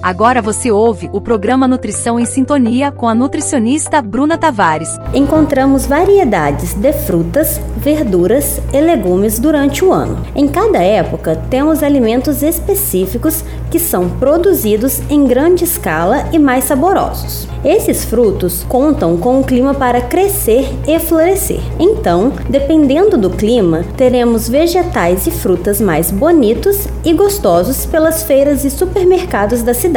Agora você ouve o programa Nutrição em Sintonia com a nutricionista Bruna Tavares. Encontramos variedades de frutas, verduras e legumes durante o ano. Em cada época, temos alimentos específicos que são produzidos em grande escala e mais saborosos. Esses frutos contam com um clima para crescer e florescer. Então, dependendo do clima, teremos vegetais e frutas mais bonitos e gostosos pelas feiras e supermercados da cidade.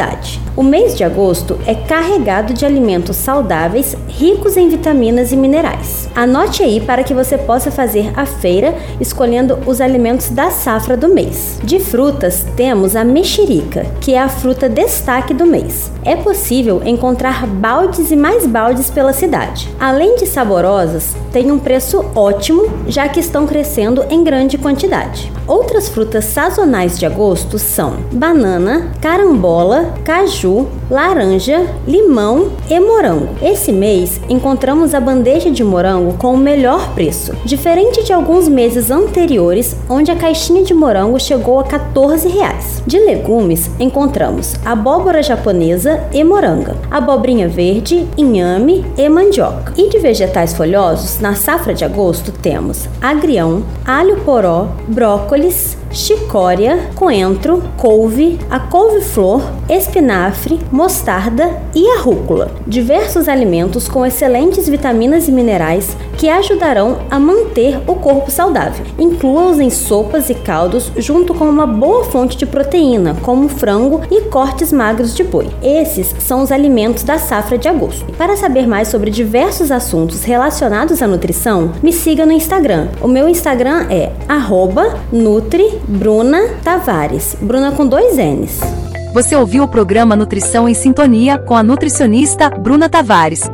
O mês de agosto é carregado de alimentos saudáveis, ricos em vitaminas e minerais. Anote aí para que você possa fazer a feira escolhendo os alimentos da safra do mês. De frutas, temos a mexerica, que é a fruta destaque do mês. É possível encontrar baldes e mais baldes pela cidade. Além de saborosas, tem um preço ótimo, já que estão crescendo em grande quantidade. Outras frutas sazonais de agosto são banana, carambola, caju, laranja, limão e morango. Esse mês encontramos a bandeja de morango com o melhor preço, diferente de alguns meses anteriores, onde a caixinha de morango chegou a 14 reais. De legumes encontramos abóbora japonesa e moranga, abobrinha verde, inhame e mandioca. E de vegetais folhosos, na safra de agosto temos agrião, alho poró, brócolis, chicória, coentro, couve, a couve-flor, espinafre, mostarda e a rúcula. Diversos alimentos com excelentes vitaminas e minerais que ajudarão a manter o corpo saudável. Inclua-os em sopas e caldos junto com uma boa fonte de proteína, como frango e cortes magros de boi. Esses são os alimentos da safra de agosto. Para saber mais sobre diversos assuntos relacionados à nutrição, me siga no Instagram. O meu Instagram é @nutri Bruna Tavares. Bruna com dois N's. Você ouviu o programa Nutrição em Sintonia com a nutricionista Bruna Tavares.